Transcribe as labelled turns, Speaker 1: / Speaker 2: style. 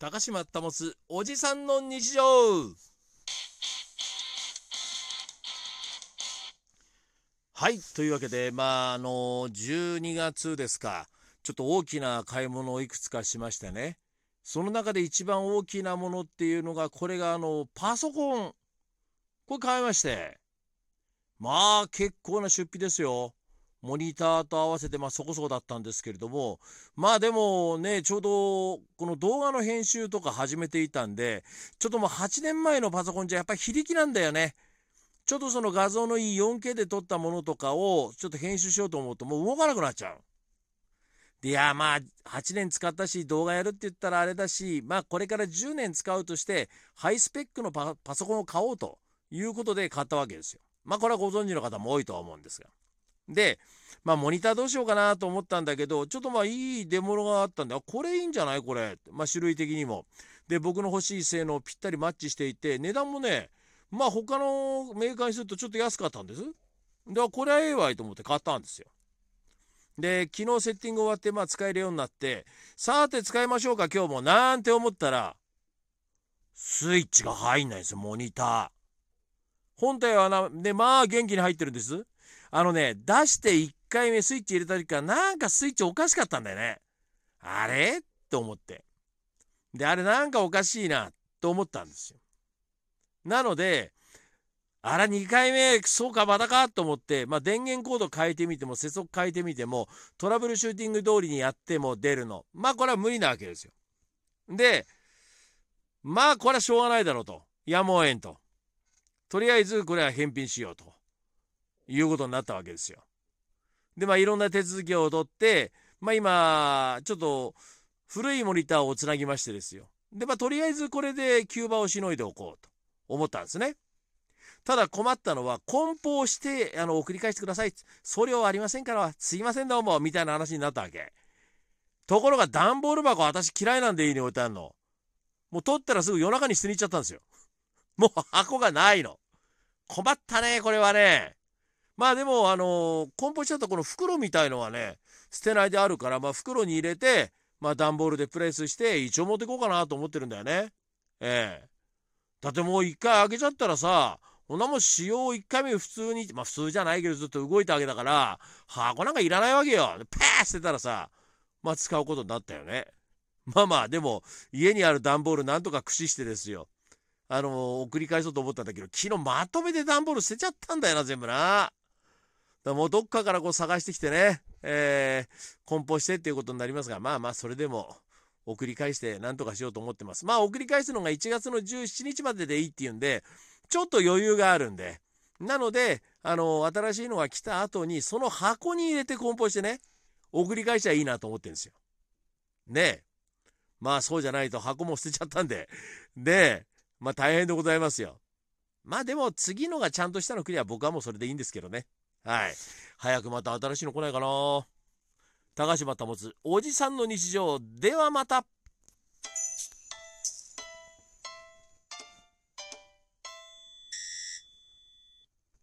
Speaker 1: 高島保おじさんの日常。はいというわけでまああの12月ですか。ちょっと大きな買い物をいくつかしましてね。その中で一番大きなものっていうのがこれがあのパソコン。これ買いまして。まあ結構な出費ですよ。モニターと合わせてまあそこそこだったんですけれどもまあでもねちょうどこの動画の編集とか始めていたんでちょっともう8年前のパソコンじゃやっぱり非力なんだよね。ちょっとその画像のいい 4K で撮ったものとかをちょっと編集しようと思うともう動かなくなっちゃう。でいやまあ8年使ったし動画やるって言ったらあれだしまあこれから10年使うとしてハイスペックのパソコンを買おうということで買ったわけですよ。まあこれはご存知の方も多いとは思うんですが。で、まあ、モニターどうしようかなと思ったんだけど、ちょっとまあ、いい出物があったんで、あ、これいいんじゃない？これ。まあ、種類的にも。で、僕の欲しい性能ぴったりマッチしていて、値段もね、まあ、他のメーカーにするとちょっと安かったんです。で、これはええわいと思って買ったんですよ。で、昨日セッティング終わって、まあ、使えるようになって、さて使いましょうか、今日も。なんて思ったら、スイッチが入んないんですよ、モニター。本体はな、で、まあ、元気に入ってるんです。あのね、出して1回目スイッチ入れた時からなんかスイッチおかしかったんだよね。あれ？と思って。で、あれなんかおかしいなと思ったんですよ。なので、あら、2回目、そうか、まだかと思って、まあ、電源コード変えてみても、接続変えてみても、トラブルシューティング通りにやっても出るの。まあ、これは無理なわけですよ。で、まあ、これはしょうがないだろうと。やむをえんと。とりあえず、これは返品しようと。いうことになったわけですよ。で、まあ、いろんな手続きを取って、まあ、今、ちょっと古いモニターをつなぎましてですよ。で、まあ、とりあえずこれで急場をしのいでおこうと思ったんですね。ただ困ったのは、梱包して、あの、送り返してください。送料ありませんから、すいませんどうも、みたいな話になったわけ。ところが、段ボール箱、私嫌いなんでいいに置いてあるの。もう取ったらすぐ夜中に捨てに行っちゃったんですよ。もう箱がないの。困ったね、これはね。まあでも、あの梱包しちゃったこの袋みたいのはね、捨てないであるから、まあ袋に入れて、まあ段ボールでプレスして、一応持ってこうかなと思ってるんだよね。ええだってもう一回開けちゃったらさ、こんなもん使用1回目普通に、まあ普通じゃないけどずっと動いたわけだから、箱なんかいらないわけよ。パー捨てたらさ、まあ使うことになったよね。まあまあ、でも、家にある段ボールなんとか駆使してですよ。あの送り返そうと思ったんだけど、昨日まとめて段ボール捨てちゃったんだよな、全部な。だもうどっかからこう探してきてね、えー、梱包してっていうことになりますが、まあまあ、それでも送り返して何とかしようと思ってます。まあ、送り返すのが1月の17日まででいいっていうんで、ちょっと余裕があるんで、なので、あの、新しいのが来た後に、その箱に入れて梱包してね、送り返しゃいいなと思ってるんですよ。ねえ。まあそうじゃないと箱も捨てちゃったんで。で、まあ大変でございますよ。まあでも次のがちゃんとしたの来りゃ僕はもうそれでいいんですけどね。はい。早くまた新しいの来ないかな。高島保つおじさんの日常ではまた。